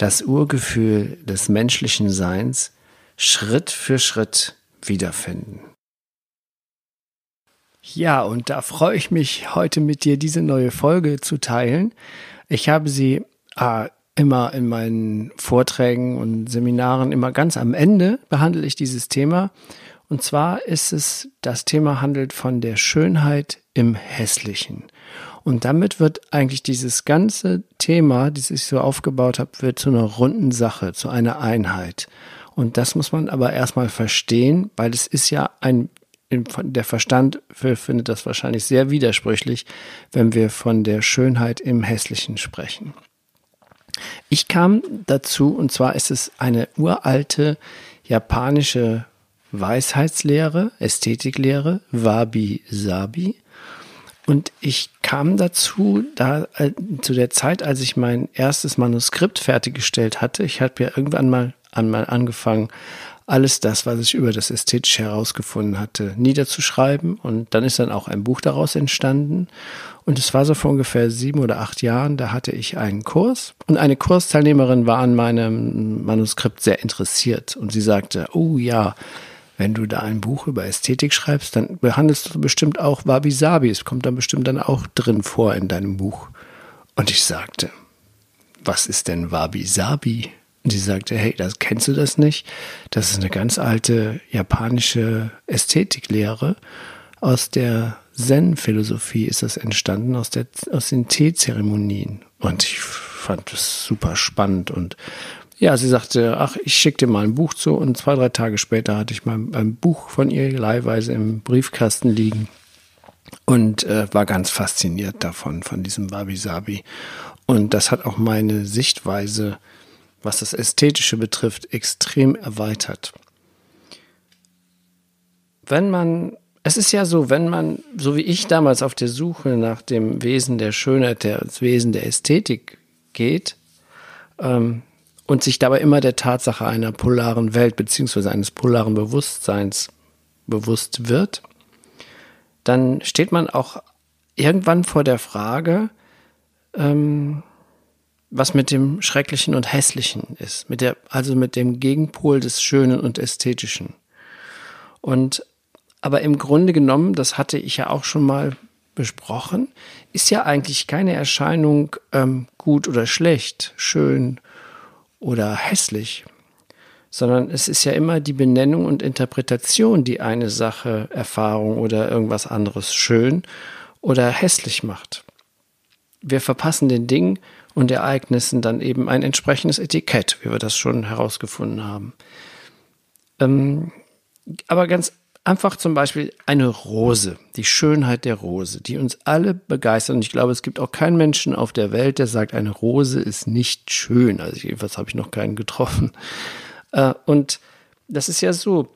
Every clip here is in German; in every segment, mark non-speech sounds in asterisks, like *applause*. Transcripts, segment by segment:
das Urgefühl des menschlichen Seins Schritt für Schritt wiederfinden. Ja, und da freue ich mich, heute mit dir diese neue Folge zu teilen. Ich habe sie äh, immer in meinen Vorträgen und Seminaren immer ganz am Ende behandle ich dieses Thema. Und zwar ist es, das Thema handelt von der Schönheit im Hässlichen. Und damit wird eigentlich dieses ganze Thema, das ich so aufgebaut habe, wird zu einer runden Sache, zu einer Einheit. Und das muss man aber erstmal verstehen, weil es ist ja ein, der Verstand findet das wahrscheinlich sehr widersprüchlich, wenn wir von der Schönheit im Hässlichen sprechen. Ich kam dazu, und zwar ist es eine uralte japanische Weisheitslehre, Ästhetiklehre, Wabi Sabi. Und ich kam dazu, da äh, zu der Zeit, als ich mein erstes Manuskript fertiggestellt hatte, ich habe ja irgendwann mal einmal angefangen, alles das, was ich über das Ästhetische herausgefunden hatte, niederzuschreiben. Und dann ist dann auch ein Buch daraus entstanden. Und es war so vor ungefähr sieben oder acht Jahren, da hatte ich einen Kurs. Und eine Kursteilnehmerin war an meinem Manuskript sehr interessiert. Und sie sagte, oh ja, wenn du da ein Buch über Ästhetik schreibst, dann behandelst du bestimmt auch Wabi Sabi. Es kommt dann bestimmt dann auch drin vor in deinem Buch. Und ich sagte, was ist denn Wabi Sabi? Und sie sagte, hey, das kennst du das nicht? Das ist eine ganz alte japanische Ästhetiklehre. Aus der Zen-Philosophie ist das entstanden, aus, der, aus den Teezeremonien. Und ich fand das super spannend und ja, sie sagte, ach, ich schicke dir mal ein Buch zu und zwei, drei Tage später hatte ich mal ein Buch von ihr leihweise im Briefkasten liegen und äh, war ganz fasziniert davon, von diesem Wabi Sabi. Und das hat auch meine Sichtweise, was das Ästhetische betrifft, extrem erweitert. Wenn man, es ist ja so, wenn man, so wie ich damals auf der Suche nach dem Wesen der Schönheit, das Wesen der Ästhetik geht, ähm, und sich dabei immer der Tatsache einer polaren Welt beziehungsweise eines polaren Bewusstseins bewusst wird, dann steht man auch irgendwann vor der Frage, ähm, was mit dem Schrecklichen und Hässlichen ist, mit der, also mit dem Gegenpol des Schönen und Ästhetischen. Und aber im Grunde genommen, das hatte ich ja auch schon mal besprochen, ist ja eigentlich keine Erscheinung ähm, gut oder schlecht, schön oder hässlich, sondern es ist ja immer die Benennung und Interpretation, die eine Sache, Erfahrung oder irgendwas anderes schön oder hässlich macht. Wir verpassen den Dingen und Ereignissen dann eben ein entsprechendes Etikett, wie wir das schon herausgefunden haben. Ähm, aber ganz einfach zum Beispiel eine Rose, die Schönheit der Rose, die uns alle begeistert. Und ich glaube, es gibt auch keinen Menschen auf der Welt, der sagt, eine Rose ist nicht schön. Also jedenfalls habe ich noch keinen getroffen. *laughs* Äh, und das ist ja so.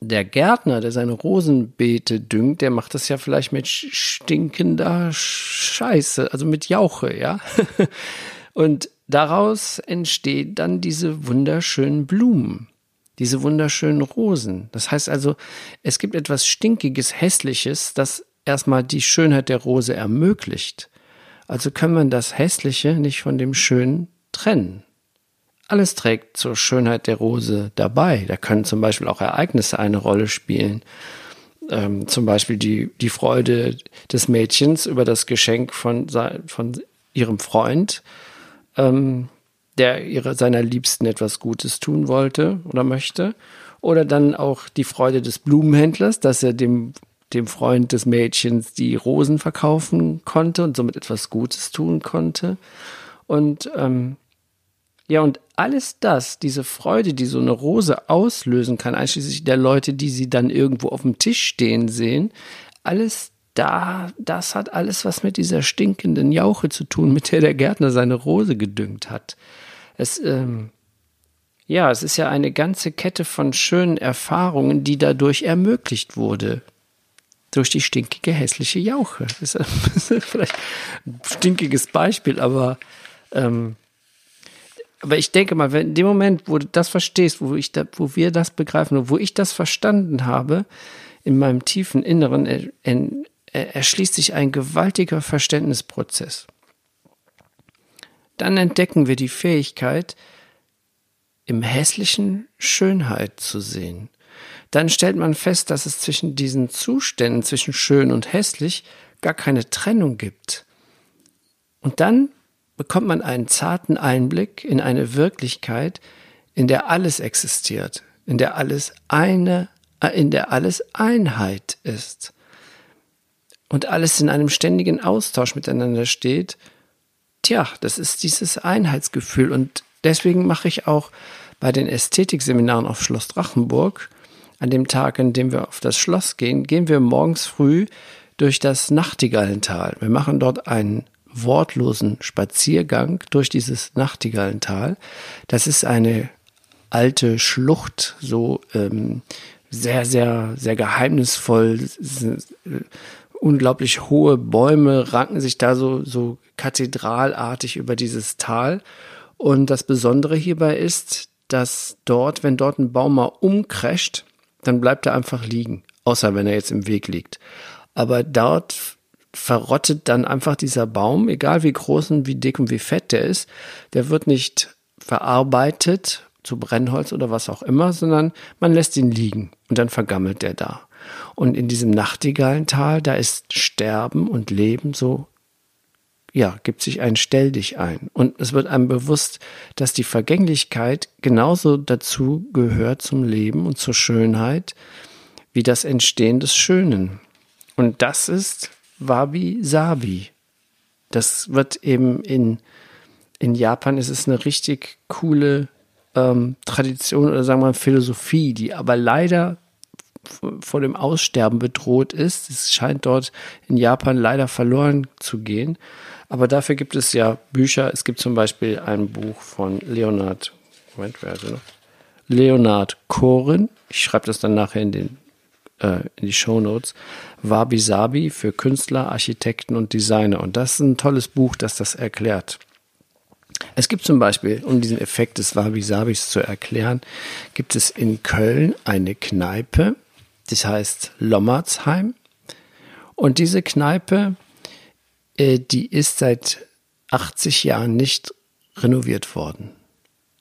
Der Gärtner, der seine Rosenbeete düngt, der macht das ja vielleicht mit stinkender Scheiße, also mit Jauche, ja. *laughs* Und daraus entstehen dann diese wunderschönen Blumen diese wunderschönen Rosen. Das heißt also, es gibt etwas Stinkiges, Hässliches, das erstmal die Schönheit der Rose ermöglicht. Also kann man das Hässliche nicht von dem Schönen trennen. Alles trägt zur Schönheit der Rose dabei. Da können zum Beispiel auch Ereignisse eine Rolle spielen. Ähm, zum Beispiel die, die Freude des Mädchens über das Geschenk von, von ihrem Freund. Ähm, der ihre, seiner Liebsten etwas Gutes tun wollte oder möchte. Oder dann auch die Freude des Blumenhändlers, dass er dem, dem Freund des Mädchens die Rosen verkaufen konnte und somit etwas Gutes tun konnte. Und ähm, ja, und alles das, diese Freude, die so eine Rose auslösen kann, einschließlich der Leute, die sie dann irgendwo auf dem Tisch stehen sehen, alles da, das hat alles was mit dieser stinkenden Jauche zu tun, mit der der Gärtner seine Rose gedüngt hat. Es, ähm, ja, es ist ja eine ganze Kette von schönen Erfahrungen, die dadurch ermöglicht wurde. Durch die stinkige, hässliche Jauche. Das ist *laughs* vielleicht ein stinkiges Beispiel, aber, ähm, aber ich denke mal, wenn in dem Moment, wo du das verstehst, wo ich da, wo wir das begreifen, wo ich das verstanden habe, in meinem tiefen Inneren, erschließt sich ein gewaltiger Verständnisprozess. Dann entdecken wir die Fähigkeit, im Hässlichen Schönheit zu sehen. Dann stellt man fest, dass es zwischen diesen Zuständen, zwischen schön und hässlich, gar keine Trennung gibt. Und dann bekommt man einen zarten Einblick in eine Wirklichkeit, in der alles existiert, in der alles eine, äh, in der alles Einheit ist und alles in einem ständigen Austausch miteinander steht. Tja, das ist dieses Einheitsgefühl und deswegen mache ich auch bei den Ästhetikseminaren auf Schloss Drachenburg, an dem Tag, an dem wir auf das Schloss gehen, gehen wir morgens früh durch das Nachtigallental. Wir machen dort einen wortlosen Spaziergang durch dieses Nachtigallental. Das ist eine alte Schlucht, so ähm, sehr, sehr, sehr geheimnisvoll. Unglaublich hohe Bäume ranken sich da so, so kathedralartig über dieses Tal. Und das Besondere hierbei ist, dass dort, wenn dort ein Baum mal umcrasht, dann bleibt er einfach liegen. Außer wenn er jetzt im Weg liegt. Aber dort verrottet dann einfach dieser Baum, egal wie groß und wie dick und wie fett der ist, der wird nicht verarbeitet zu Brennholz oder was auch immer, sondern man lässt ihn liegen und dann vergammelt der da. Und in diesem Nachtigallental, da ist Sterben und Leben so ja, gibt sich ein Stell dich ein. Und es wird einem bewusst, dass die Vergänglichkeit genauso dazu gehört zum Leben und zur Schönheit, wie das Entstehen des Schönen. Und das ist Wabi Sabi. Das wird eben in, in Japan ist es eine richtig coole ähm, Tradition oder sagen wir mal Philosophie, die aber leider vor dem Aussterben bedroht ist. Es scheint dort in Japan leider verloren zu gehen. Aber dafür gibt es ja Bücher. Es gibt zum Beispiel ein Buch von Leonard, Moment, wer ist noch? Leonard Koren. Ich schreibe das dann nachher in, den, äh, in die Show Notes. Wabi Sabi für Künstler, Architekten und Designer. Und das ist ein tolles Buch, das das erklärt. Es gibt zum Beispiel, um diesen Effekt des Wabi-Sabis zu erklären, gibt es in Köln eine Kneipe, das heißt Lommertsheim. Und diese Kneipe äh, die ist seit 80 Jahren nicht renoviert worden.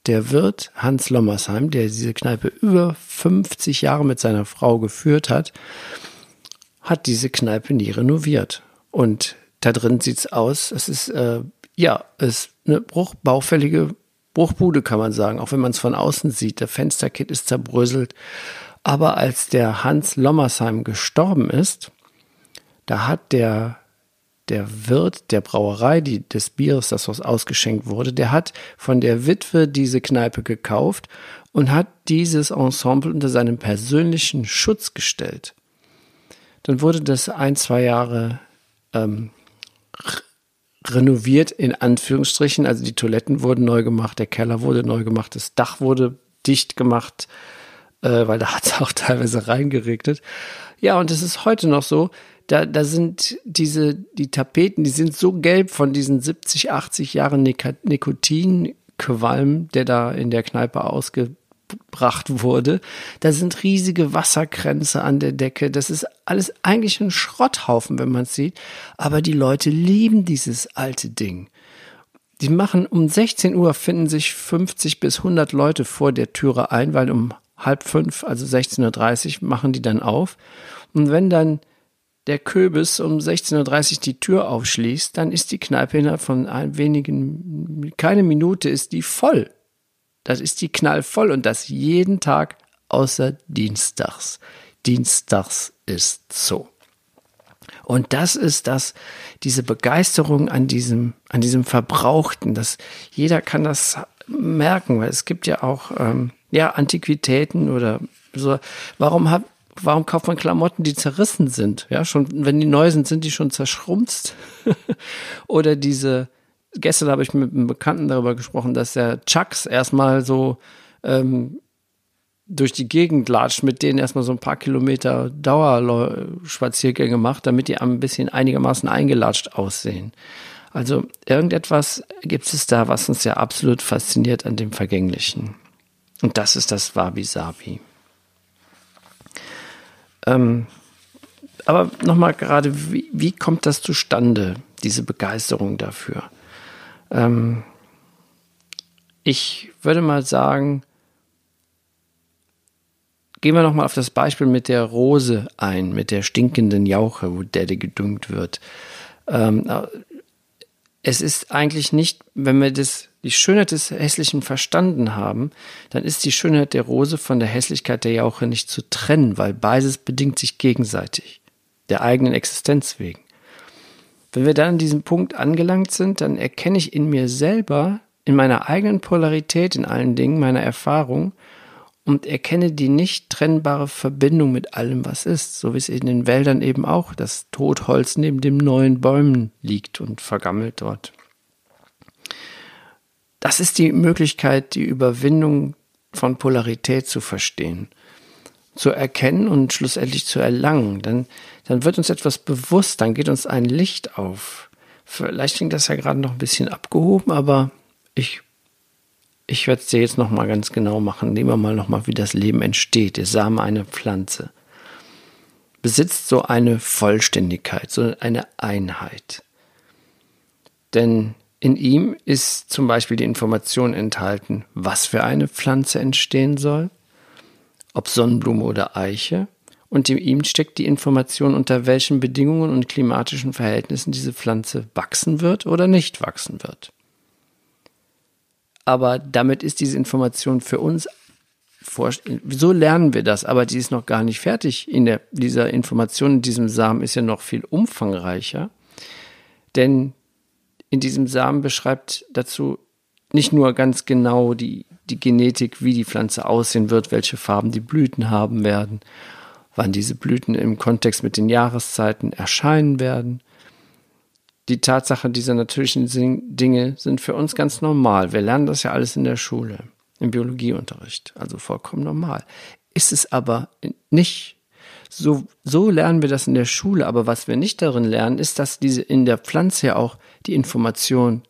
Der Wirt Hans Lommersheim, der diese Kneipe über 50 Jahre mit seiner Frau geführt hat, hat diese Kneipe nie renoviert. Und da drin sieht es aus, es ist, äh, ja, es ist eine Bruch, baufällige Bruchbude, kann man sagen, auch wenn man es von außen sieht. Der Fensterkit ist zerbröselt. Aber als der Hans Lommersheim gestorben ist, da hat der der Wirt der Brauerei, die, des Bieres, das ausgeschenkt wurde, der hat von der Witwe diese Kneipe gekauft und hat dieses Ensemble unter seinen persönlichen Schutz gestellt. Dann wurde das ein, zwei Jahre ähm, renoviert, in Anführungsstrichen. Also die Toiletten wurden neu gemacht, der Keller wurde neu gemacht, das Dach wurde dicht gemacht, äh, weil da hat es *laughs* auch teilweise reingeregnet. Ja, und es ist heute noch so, da, da sind diese, die Tapeten, die sind so gelb von diesen 70, 80 Jahren Nikotinqualm, der da in der Kneipe ausgebracht wurde. Da sind riesige Wasserkränze an der Decke. Das ist alles eigentlich ein Schrotthaufen, wenn man es sieht. Aber die Leute lieben dieses alte Ding. Die machen um 16 Uhr finden sich 50 bis 100 Leute vor der Türe ein, weil um halb fünf, also 16.30 Uhr, machen die dann auf. Und wenn dann der Köbis um 16.30 Uhr die Tür aufschließt, dann ist die Kneipe innerhalb von wenigen, keine Minute ist die voll. Das ist die knallvoll und das jeden Tag außer Dienstags. Dienstags ist so. Und das ist das, diese Begeisterung an diesem, an diesem Verbrauchten, dass jeder kann das merken, weil es gibt ja auch, ähm, ja, Antiquitäten oder so. Warum hab, warum kauft man Klamotten, die zerrissen sind? Ja, schon, wenn die neu sind, sind die schon zerschrumpft. *laughs* Oder diese, gestern habe ich mit einem Bekannten darüber gesprochen, dass der Chucks erstmal so ähm, durch die Gegend latscht, mit denen erstmal so ein paar Kilometer Dauerspaziergänge macht, damit die ein bisschen einigermaßen eingelatscht aussehen. Also irgendetwas gibt es da, was uns ja absolut fasziniert an dem Vergänglichen. Und das ist das Wabi-Sabi. Ähm, aber nochmal gerade, wie, wie kommt das zustande, diese Begeisterung dafür? Ähm, ich würde mal sagen, gehen wir nochmal auf das Beispiel mit der Rose ein, mit der stinkenden Jauche, wo der gedüngt wird. Ähm, es ist eigentlich nicht, wenn wir das, die Schönheit des Hässlichen verstanden haben, dann ist die Schönheit der Rose von der Hässlichkeit der Jauche nicht zu trennen, weil beides bedingt sich gegenseitig, der eigenen Existenz wegen. Wenn wir dann an diesem Punkt angelangt sind, dann erkenne ich in mir selber, in meiner eigenen Polarität, in allen Dingen, meiner Erfahrung und erkenne die nicht trennbare Verbindung mit allem, was ist, so wie es in den Wäldern eben auch das Totholz neben dem neuen Bäumen liegt und vergammelt dort. Das ist die Möglichkeit, die Überwindung von Polarität zu verstehen, zu erkennen und schlussendlich zu erlangen. Dann, dann wird uns etwas bewusst, dann geht uns ein Licht auf. Vielleicht klingt das ja gerade noch ein bisschen abgehoben, aber ich ich werde es dir jetzt nochmal ganz genau machen. Nehmen wir mal nochmal, wie das Leben entsteht. Der Same einer Pflanze besitzt so eine Vollständigkeit, so eine Einheit. Denn in ihm ist zum Beispiel die Information enthalten, was für eine Pflanze entstehen soll, ob Sonnenblume oder Eiche, und in ihm steckt die Information, unter welchen Bedingungen und klimatischen Verhältnissen diese Pflanze wachsen wird oder nicht wachsen wird aber damit ist diese Information für uns so lernen wir das, aber die ist noch gar nicht fertig. In der, dieser Information in diesem Samen ist ja noch viel umfangreicher. Denn in diesem Samen beschreibt dazu nicht nur ganz genau die, die Genetik, wie die Pflanze aussehen wird, welche Farben die Blüten haben werden, wann diese Blüten im Kontext mit den Jahreszeiten erscheinen werden, die Tatsache dieser natürlichen Dinge sind für uns ganz normal. Wir lernen das ja alles in der Schule, im Biologieunterricht, also vollkommen normal. Ist es aber nicht. So, so lernen wir das in der Schule, aber was wir nicht darin lernen, ist, dass diese in der Pflanze ja auch die Information,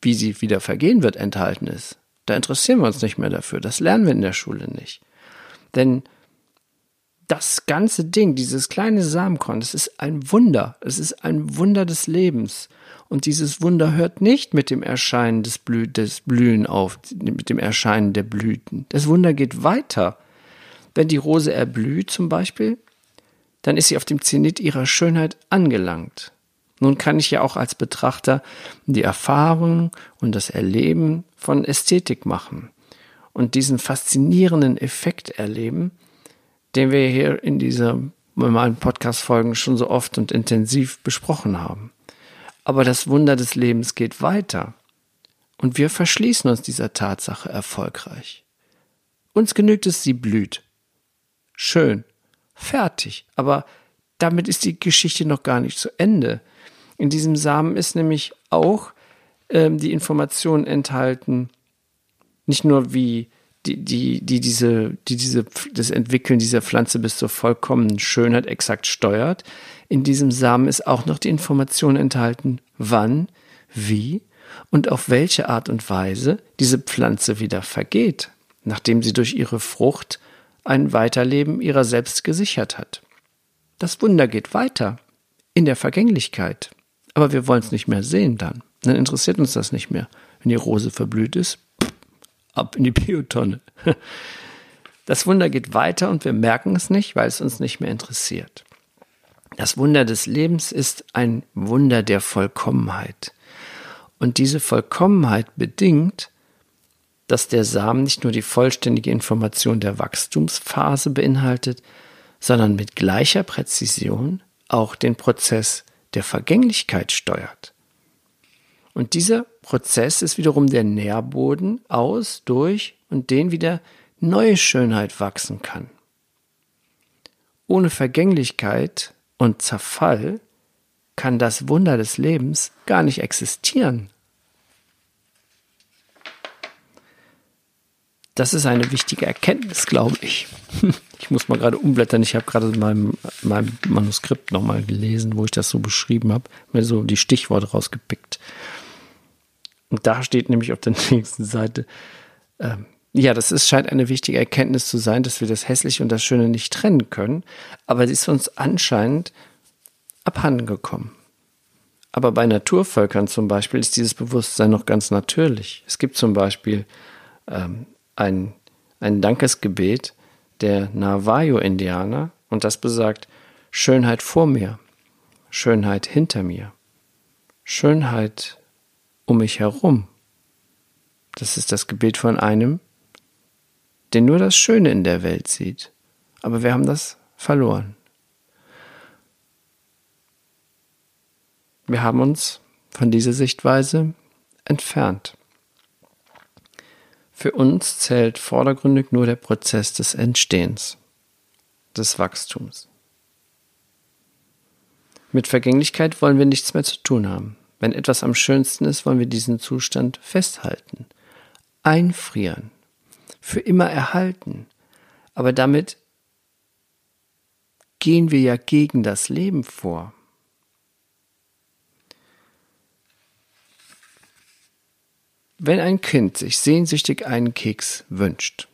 wie sie wieder vergehen wird, enthalten ist. Da interessieren wir uns nicht mehr dafür. Das lernen wir in der Schule nicht. Denn das ganze Ding, dieses kleine Samenkorn, das ist ein Wunder. Es ist ein Wunder des Lebens. Und dieses Wunder hört nicht mit dem Erscheinen des, Blü des Blühen auf, mit dem Erscheinen der Blüten. Das Wunder geht weiter. Wenn die Rose erblüht zum Beispiel, dann ist sie auf dem Zenit ihrer Schönheit angelangt. Nun kann ich ja auch als Betrachter die Erfahrung und das Erleben von Ästhetik machen und diesen faszinierenden Effekt erleben, den wir hier in dieser normalen Podcast-Folgen schon so oft und intensiv besprochen haben. Aber das Wunder des Lebens geht weiter. Und wir verschließen uns dieser Tatsache erfolgreich. Uns genügt es, sie blüht. Schön. Fertig. Aber damit ist die Geschichte noch gar nicht zu Ende. In diesem Samen ist nämlich auch ähm, die Information enthalten, nicht nur wie die, die, die diese, die diese, das Entwickeln dieser Pflanze bis zur vollkommenen Schönheit exakt steuert. In diesem Samen ist auch noch die Information enthalten, wann, wie und auf welche Art und Weise diese Pflanze wieder vergeht, nachdem sie durch ihre Frucht ein Weiterleben ihrer selbst gesichert hat. Das Wunder geht weiter in der Vergänglichkeit. Aber wir wollen es nicht mehr sehen dann. Dann interessiert uns das nicht mehr. Wenn die Rose verblüht ist, ab in die Biotonne. *laughs* Das Wunder geht weiter und wir merken es nicht, weil es uns nicht mehr interessiert. Das Wunder des Lebens ist ein Wunder der Vollkommenheit. Und diese Vollkommenheit bedingt, dass der Samen nicht nur die vollständige Information der Wachstumsphase beinhaltet, sondern mit gleicher Präzision auch den Prozess der Vergänglichkeit steuert. Und dieser Prozess ist wiederum der Nährboden aus, durch und den wieder neue Schönheit wachsen kann. Ohne Vergänglichkeit und Zerfall kann das Wunder des Lebens gar nicht existieren. Das ist eine wichtige Erkenntnis, glaube ich. *laughs* Ich muss mal gerade umblättern. Ich habe gerade in meinem, Manuskript nochmal gelesen, wo ich das so beschrieben habe. Mir so die Stichworte rausgepickt. Und da steht nämlich auf der *laughs* nächsten Seite, ähm, ja, das ist, scheint eine wichtige Erkenntnis zu sein, dass wir das Hässliche und das Schöne nicht trennen können. Aber sie ist uns anscheinend abhanden gekommen. Aber bei Naturvölkern zum Beispiel ist dieses Bewusstsein noch ganz natürlich. Es gibt zum Beispiel ähm, ein, ein Dankesgebet der Navajo-Indianer und das besagt Schönheit vor mir, Schönheit hinter mir, Schönheit um mich herum. Das ist das Gebet von einem, der nur das Schöne in der Welt sieht. Aber wir haben das verloren. Wir haben uns von dieser Sichtweise entfernt. Für uns zählt vordergründig nur der Prozess des Entstehens, des Wachstums. Mit Vergänglichkeit wollen wir nichts mehr zu tun haben. Wenn etwas am schönsten ist, wollen wir diesen Zustand festhalten, einfrieren, für immer erhalten. Aber damit gehen wir ja gegen das Leben vor. Wenn ein Kind sich sehnsüchtig einen Keks wünscht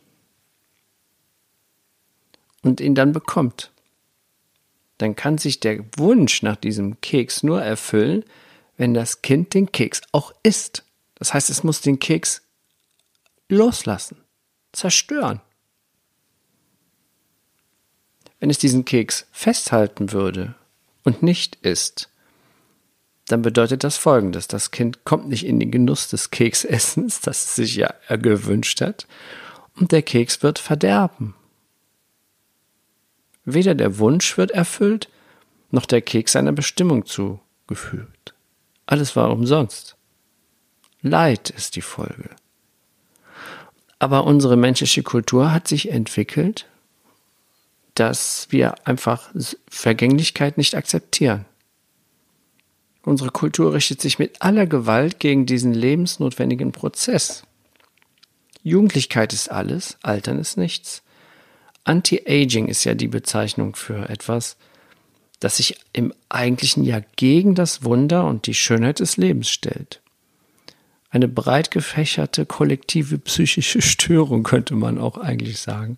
und ihn dann bekommt, dann kann sich der Wunsch nach diesem Keks nur erfüllen, wenn das Kind den Keks auch isst. Das heißt, es muss den Keks loslassen, zerstören. Wenn es diesen Keks festhalten würde und nicht isst, dann bedeutet das folgendes. Das Kind kommt nicht in den Genuss des Keksessens, *laughs* das es sich ja gewünscht hat, und der Keks wird verderben. Weder der Wunsch wird erfüllt, noch der Keks seiner Bestimmung zugefügt. Alles war umsonst. Leid ist die Folge. Aber unsere menschliche Kultur hat sich entwickelt, dass wir einfach Vergänglichkeit nicht akzeptieren. Unsere Kultur richtet sich mit aller Gewalt gegen diesen lebensnotwendigen Prozess. Jugendlichkeit ist alles, Altern ist nichts. Anti-Aging ist ja die Bezeichnung für etwas, das sich im eigentlichen ja gegen das Wunder und die Schönheit des Lebens stellt. Eine breit gefächerte kollektive psychische Störung könnte man auch eigentlich sagen.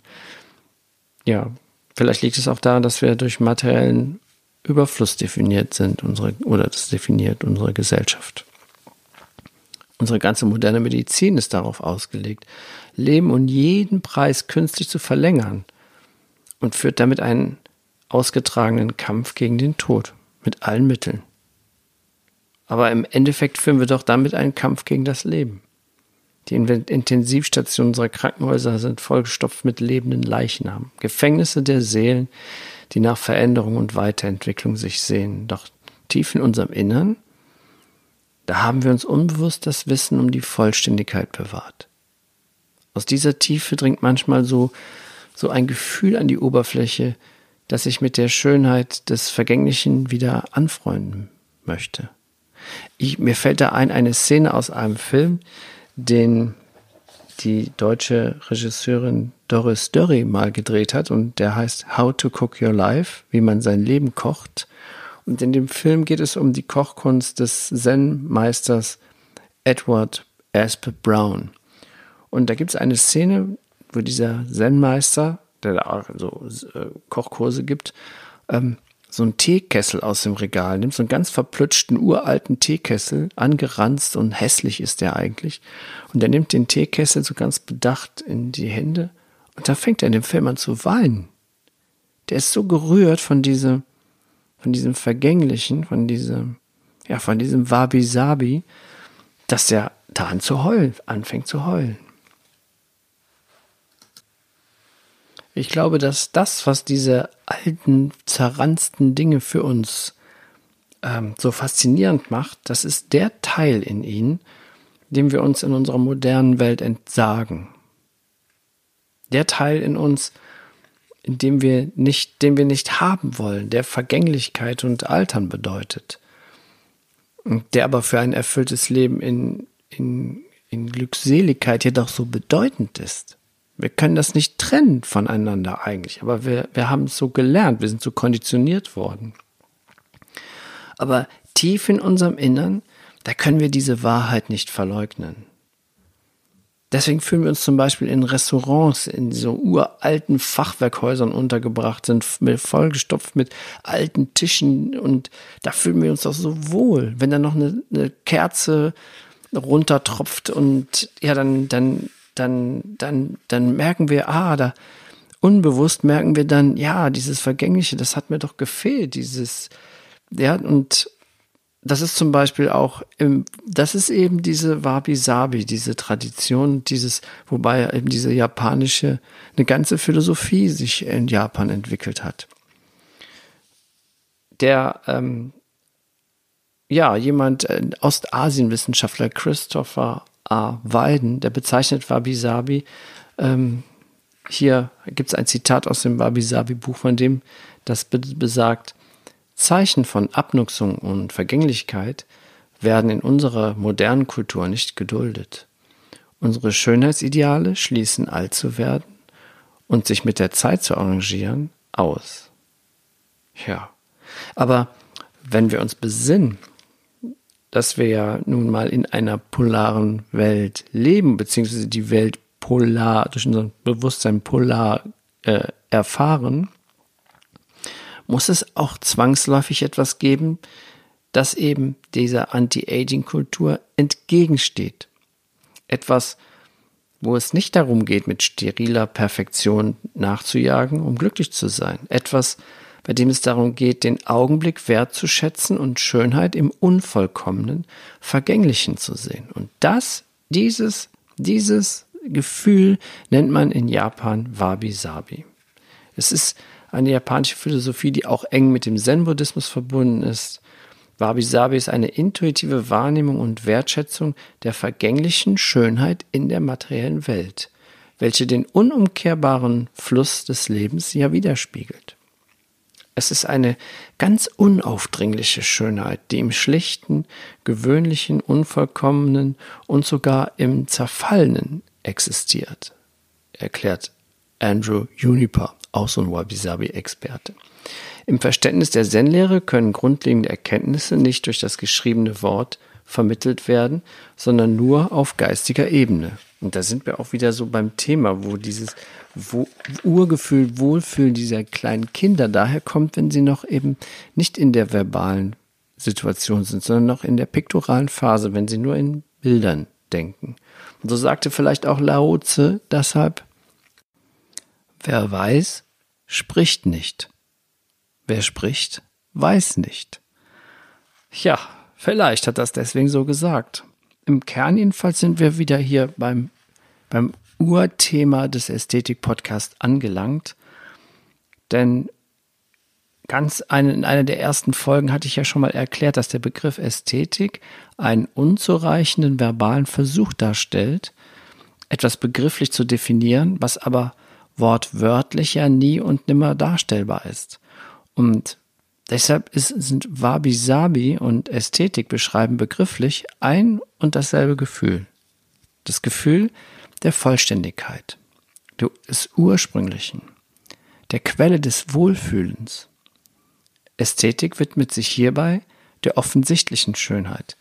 Ja, vielleicht liegt es auch daran, dass wir durch materiellen Überfluss definiert sind, unsere, oder das definiert unsere Gesellschaft. Unsere ganze moderne Medizin ist darauf ausgelegt, Leben um jeden Preis künstlich zu verlängern und führt damit einen ausgetragenen Kampf gegen den Tod mit allen Mitteln. Aber im Endeffekt führen wir doch damit einen Kampf gegen das Leben. Die Intensivstationen unserer Krankenhäuser sind vollgestopft mit lebenden Leichnamen, Gefängnisse der Seelen, die nach Veränderung und Weiterentwicklung sich sehen. Doch tief in unserem Innern, da haben wir uns unbewusst das Wissen um die Vollständigkeit bewahrt. Aus dieser Tiefe dringt manchmal so, so ein Gefühl an die Oberfläche, dass ich mit der Schönheit des Vergänglichen wieder anfreunden möchte. Ich, mir fällt da ein eine Szene aus einem Film, den die deutsche Regisseurin Doris Dörry mal gedreht hat und der heißt How to Cook Your Life, wie man sein Leben kocht. Und in dem Film geht es um die Kochkunst des Zen-Meisters Edward Aspe Brown. Und da gibt es eine Szene, wo dieser Zen-Meister, der da auch so äh, Kochkurse gibt, ähm, so einen Teekessel aus dem Regal nimmt, so einen ganz verplutschten uralten Teekessel, angeranzt und hässlich ist der eigentlich. Und er nimmt den Teekessel so ganz bedacht in die Hände und da fängt er in dem Film an zu weinen. Der ist so gerührt von diesem, von diesem Vergänglichen, von diesem, ja, von diesem Wabi-Sabi, dass er da an zu heulen, anfängt zu heulen. Ich glaube, dass das, was diese alten, zerranzten Dinge für uns ähm, so faszinierend macht, das ist der Teil in ihnen, dem wir uns in unserer modernen Welt entsagen. Der Teil in uns, in dem wir nicht, den wir nicht haben wollen, der Vergänglichkeit und Altern bedeutet. Der aber für ein erfülltes Leben in, in, in Glückseligkeit jedoch so bedeutend ist. Wir können das nicht trennen voneinander eigentlich, aber wir, wir haben es so gelernt, wir sind so konditioniert worden. Aber tief in unserem Innern, da können wir diese Wahrheit nicht verleugnen. Deswegen fühlen wir uns zum Beispiel in Restaurants, in so uralten Fachwerkhäusern untergebracht, sind vollgestopft mit alten Tischen und da fühlen wir uns doch so wohl. Wenn da noch eine, eine Kerze runtertropft und ja, dann, dann, dann, dann, dann merken wir, ah, da unbewusst merken wir dann, ja, dieses Vergängliche, das hat mir doch gefehlt, dieses, ja, und das ist zum Beispiel auch, im, das ist eben diese Wabi-Sabi, diese Tradition, dieses, wobei eben diese japanische, eine ganze Philosophie sich in Japan entwickelt hat. Der, ähm, ja, jemand, äh, Ostasien-Wissenschaftler Christopher A. Walden, der bezeichnet Wabi-Sabi, ähm, hier gibt es ein Zitat aus dem Wabi-Sabi-Buch, von dem das besagt, Zeichen von Abnutzung und Vergänglichkeit werden in unserer modernen Kultur nicht geduldet. Unsere Schönheitsideale schließen alt zu werden und sich mit der Zeit zu arrangieren aus. Ja, aber wenn wir uns besinnen, dass wir ja nun mal in einer polaren Welt leben, beziehungsweise die Welt polar, durch unser Bewusstsein polar äh, erfahren, muss es auch zwangsläufig etwas geben, das eben dieser Anti-Aging-Kultur entgegensteht. Etwas, wo es nicht darum geht, mit steriler Perfektion nachzujagen, um glücklich zu sein. Etwas, bei dem es darum geht, den Augenblick wertzuschätzen und Schönheit im Unvollkommenen, Vergänglichen zu sehen. Und das, dieses, dieses Gefühl nennt man in Japan Wabi-Sabi. Es ist eine japanische Philosophie, die auch eng mit dem Zen-Buddhismus verbunden ist. Wabi-Sabi ist eine intuitive Wahrnehmung und Wertschätzung der vergänglichen Schönheit in der materiellen Welt, welche den unumkehrbaren Fluss des Lebens ja widerspiegelt. Es ist eine ganz unaufdringliche Schönheit, die im schlichten, gewöhnlichen, unvollkommenen und sogar im Zerfallenen existiert, erklärt Andrew Juniper auch so ein Wabi-Sabi-Experte. Im Verständnis der Zen-Lehre können grundlegende Erkenntnisse nicht durch das geschriebene Wort vermittelt werden, sondern nur auf geistiger Ebene. Und da sind wir auch wieder so beim Thema, wo dieses wo Urgefühl, Wohlfühlen dieser kleinen Kinder daher kommt, wenn sie noch eben nicht in der verbalen Situation sind, sondern noch in der piktoralen Phase, wenn sie nur in Bildern denken. Und so sagte vielleicht auch Lao deshalb, Wer weiß, spricht nicht. Wer spricht, weiß nicht. Ja, vielleicht hat das deswegen so gesagt. Im Kern jedenfalls sind wir wieder hier beim, beim Urthema des Ästhetik-Podcasts angelangt. Denn ganz eine, in einer der ersten Folgen hatte ich ja schon mal erklärt, dass der Begriff Ästhetik einen unzureichenden verbalen Versuch darstellt, etwas begrifflich zu definieren, was aber wortwörtlich ja nie und nimmer darstellbar ist. Und deshalb ist, sind Wabi-Sabi und Ästhetik beschreiben begrifflich ein und dasselbe Gefühl. Das Gefühl der Vollständigkeit, des Ursprünglichen, der Quelle des Wohlfühlens. Ästhetik widmet sich hierbei der offensichtlichen Schönheit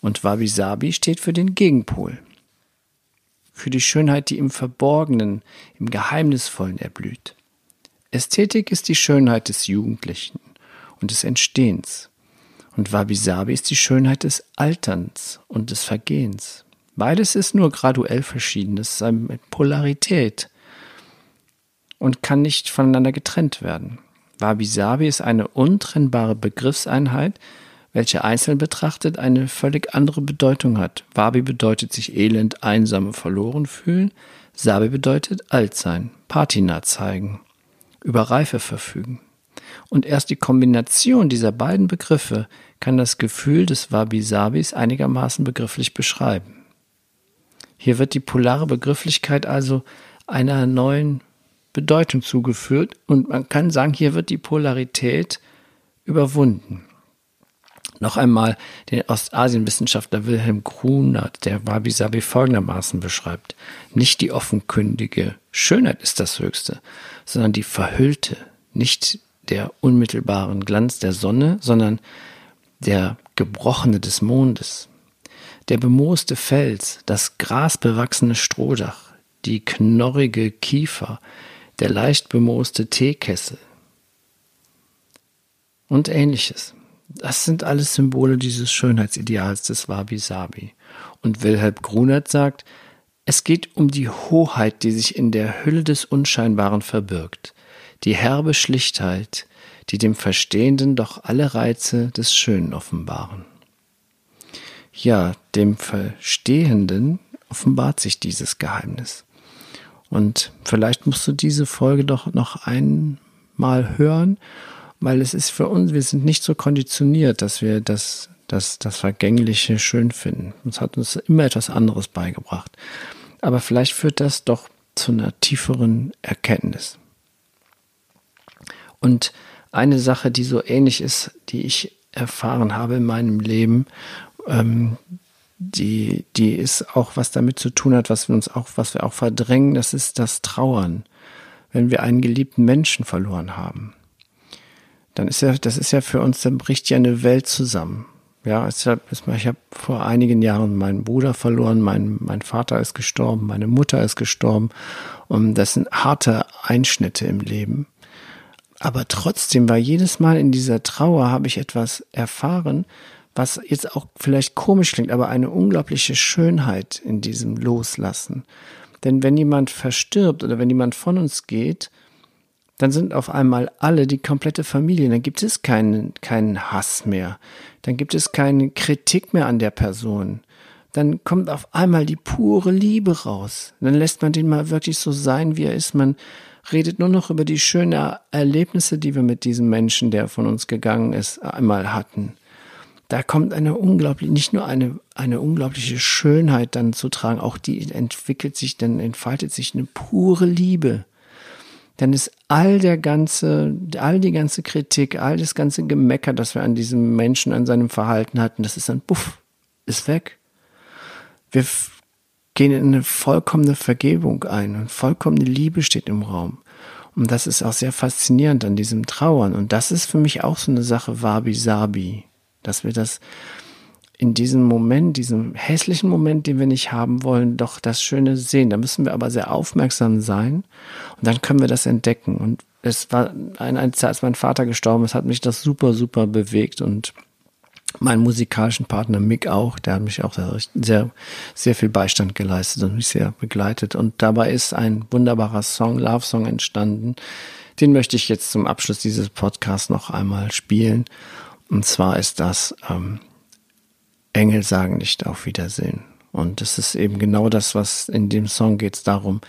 und Wabi-Sabi steht für den Gegenpol für die Schönheit, die im Verborgenen, im Geheimnisvollen erblüht. Ästhetik ist die Schönheit des Jugendlichen und des Entstehens. Und Wabi-Sabi ist die Schönheit des Alterns und des Vergehens. Beides ist nur graduell verschiedenes, mit Polarität und kann nicht voneinander getrennt werden. Wabi-Sabi ist eine untrennbare Begriffseinheit, welche einzeln betrachtet eine völlig andere Bedeutung hat. Wabi bedeutet sich elend, einsam verloren fühlen. Sabi bedeutet alt sein, Patina zeigen, über Reife verfügen. Und erst die Kombination dieser beiden Begriffe kann das Gefühl des Wabi-Sabis einigermaßen begrifflich beschreiben. Hier wird die polare Begrifflichkeit also einer neuen Bedeutung zugeführt und man kann sagen, hier wird die Polarität überwunden. Noch einmal den Ostasienwissenschaftler Wilhelm Grunert, der Wabi-Sabi folgendermaßen beschreibt. Nicht die offenkündige Schönheit ist das Höchste, sondern die verhüllte, nicht der unmittelbaren Glanz der Sonne, sondern der gebrochene des Mondes, der bemooste Fels, das grasbewachsene Strohdach, die knorrige Kiefer, der leicht bemooste Teekessel und ähnliches. Das sind alles Symbole dieses Schönheitsideals des Wabi-Sabi. Und Wilhelm Grunert sagt, es geht um die Hoheit, die sich in der Hülle des Unscheinbaren verbirgt, die herbe Schlichtheit, die dem Verstehenden doch alle Reize des Schönen offenbaren. Ja, dem Verstehenden offenbart sich dieses Geheimnis. Und vielleicht musst du diese Folge doch noch einmal hören, weil es ist für uns, wir sind nicht so konditioniert, dass wir das, das, das Vergängliche schön finden. Uns hat uns immer etwas anderes beigebracht. Aber vielleicht führt das doch zu einer tieferen Erkenntnis. Und eine Sache, die so ähnlich ist, die ich erfahren habe in meinem Leben, ähm, die, die ist auch was damit zu tun hat, was wir uns auch, was wir auch verdrängen, das ist das Trauern. Wenn wir einen geliebten Menschen verloren haben, dann ist ja, das ist ja für uns, dann bricht ja eine Welt zusammen. Ja, ich habe vor einigen Jahren meinen Bruder verloren, mein, mein Vater ist gestorben, meine Mutter ist gestorben. Und das sind harte Einschnitte im Leben. Aber trotzdem war jedes Mal in dieser Trauer habe ich etwas erfahren, was jetzt auch vielleicht komisch klingt, aber eine unglaubliche Schönheit in diesem Loslassen. Denn wenn jemand verstirbt oder wenn jemand von uns geht, dann sind auf einmal alle die komplette Familie. Dann gibt es keinen, keinen Hass mehr. Dann gibt es keine Kritik mehr an der Person. Dann kommt auf einmal die pure Liebe raus. Dann lässt man den mal wirklich so sein, wie er ist. Man redet nur noch über die schönen Erlebnisse, die wir mit diesem Menschen, der von uns gegangen ist, einmal hatten. Da kommt eine unglaubliche, nicht nur eine, eine unglaubliche Schönheit dann zu tragen, auch die entwickelt sich, dann entfaltet sich eine pure Liebe. Dann ist all der ganze, all die ganze Kritik, all das ganze Gemecker, das wir an diesem Menschen, an seinem Verhalten hatten, das ist dann, puff, ist weg. Wir gehen in eine vollkommene Vergebung ein und vollkommene Liebe steht im Raum. Und das ist auch sehr faszinierend an diesem Trauern. Und das ist für mich auch so eine Sache Wabi-Sabi, dass wir das in diesem Moment, diesem hässlichen Moment, den wir nicht haben wollen, doch das Schöne sehen. Da müssen wir aber sehr aufmerksam sein und dann können wir das entdecken. Und es war ein, ein als mein Vater gestorben ist, hat mich das super, super bewegt und meinen musikalischen Partner Mick auch, der hat mich auch sehr, sehr viel Beistand geleistet und mich sehr begleitet. Und dabei ist ein wunderbarer Song, Love Song entstanden. Den möchte ich jetzt zum Abschluss dieses Podcasts noch einmal spielen. Und zwar ist das ähm, Engel sagen nicht auf Wiedersehen. Und es ist eben genau das, was in dem Song geht es darum,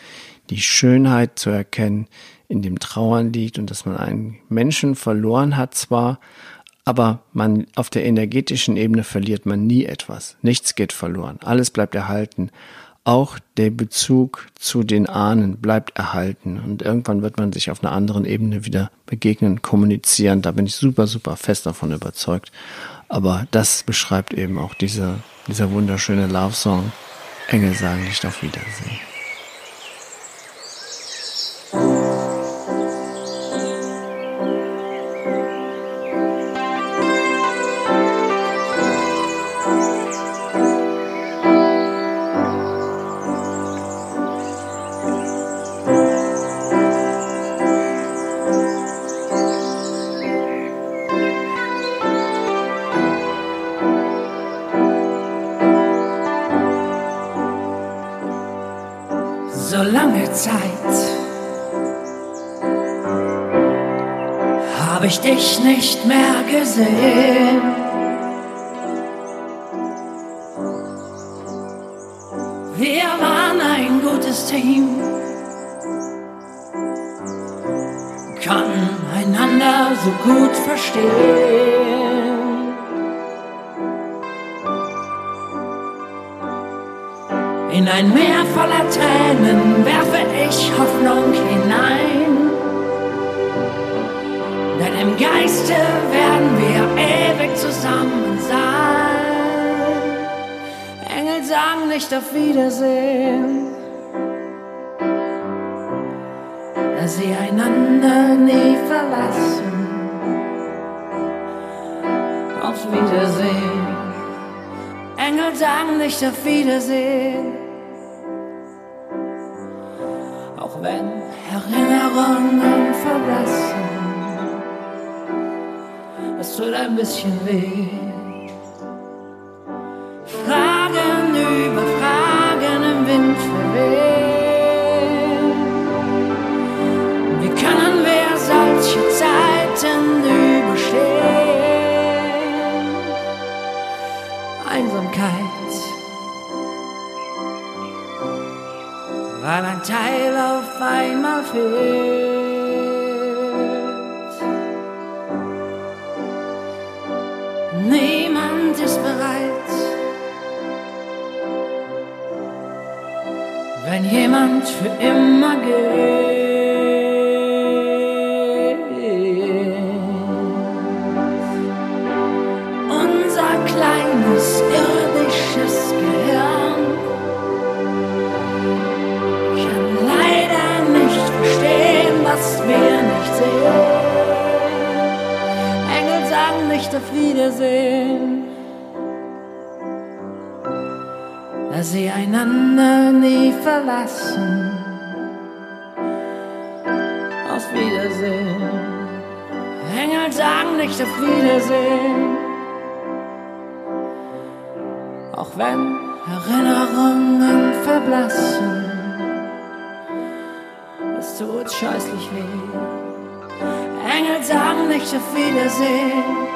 die Schönheit zu erkennen, in dem Trauern liegt und dass man einen Menschen verloren hat zwar, aber man auf der energetischen Ebene verliert man nie etwas. Nichts geht verloren. Alles bleibt erhalten. Auch der Bezug zu den Ahnen bleibt erhalten. Und irgendwann wird man sich auf einer anderen Ebene wieder begegnen, kommunizieren. Da bin ich super, super fest davon überzeugt. Aber das beschreibt eben auch dieser, dieser wunderschöne Love Song. Engel sagen nicht auf Wiedersehen. Habe ich dich nicht mehr gesehen. Wir waren ein gutes Team, konnten einander so gut verstehen. ein Meer voller Tränen werfe ich Hoffnung hinein. Denn im Geiste werden wir ewig zusammen sein. Engel sagen nicht auf Wiedersehen, dass sie einander nie verlassen. Auf Wiedersehen. Engel sagen nicht auf Wiedersehen. Es tut ein bisschen weh. Fragen über Fragen im Wind verwehen. Wie können wir solche Zeiten überstehen? Einsamkeit, weil ein Teil auf einmal fehlt. Jemand für immer geht. Unser kleines irdisches Gehirn kann leider nicht verstehen, was wir nicht sehen. Engel sagen nicht auf Wiedersehen, sie einander nie verlassen. Auf Wiedersehen. Engel sagen nicht auf Wiedersehen, auch wenn Erinnerungen verblassen. Es tut scheußlich weh. Engel sagen nicht auf Wiedersehen,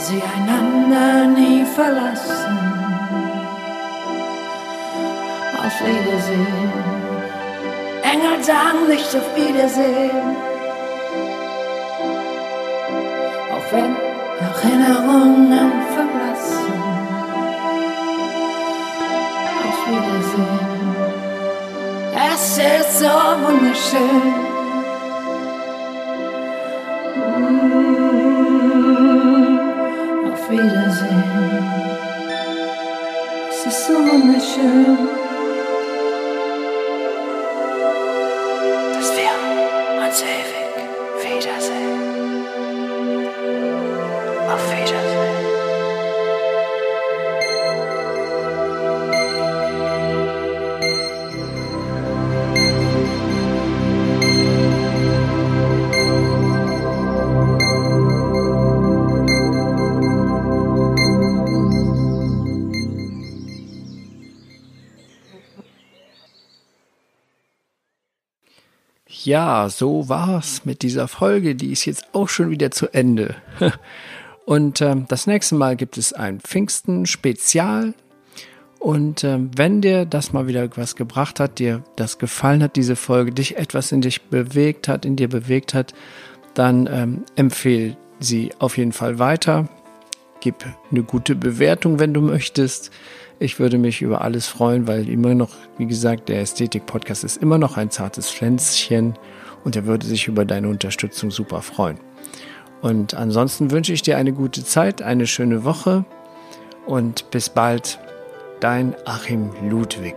sie einander nie verlassen. Auf Wiedersehen. Engel sagen nicht auf Wiedersehen, auch wenn Erinnerungen verblassen. Auf Wiedersehen. Es ist so wunderschön. Ja, so war's mit dieser Folge. Die ist jetzt auch schon wieder zu Ende. *laughs* Und ähm, das nächste Mal gibt es ein Pfingsten-Spezial. Und ähm, wenn dir das mal wieder was gebracht hat, dir das gefallen hat, diese Folge, dich etwas in dich bewegt hat, in dir bewegt hat, dann ähm, empfehle sie auf jeden Fall weiter. Gib eine gute Bewertung, wenn du möchtest. Ich würde mich über alles freuen, weil immer noch, wie gesagt, der Ästhetik-Podcast ist immer noch ein zartes Pflänzchen und er würde sich über deine Unterstützung super freuen. Und ansonsten wünsche ich dir eine gute Zeit, eine schöne Woche und bis bald, dein Achim Ludwig.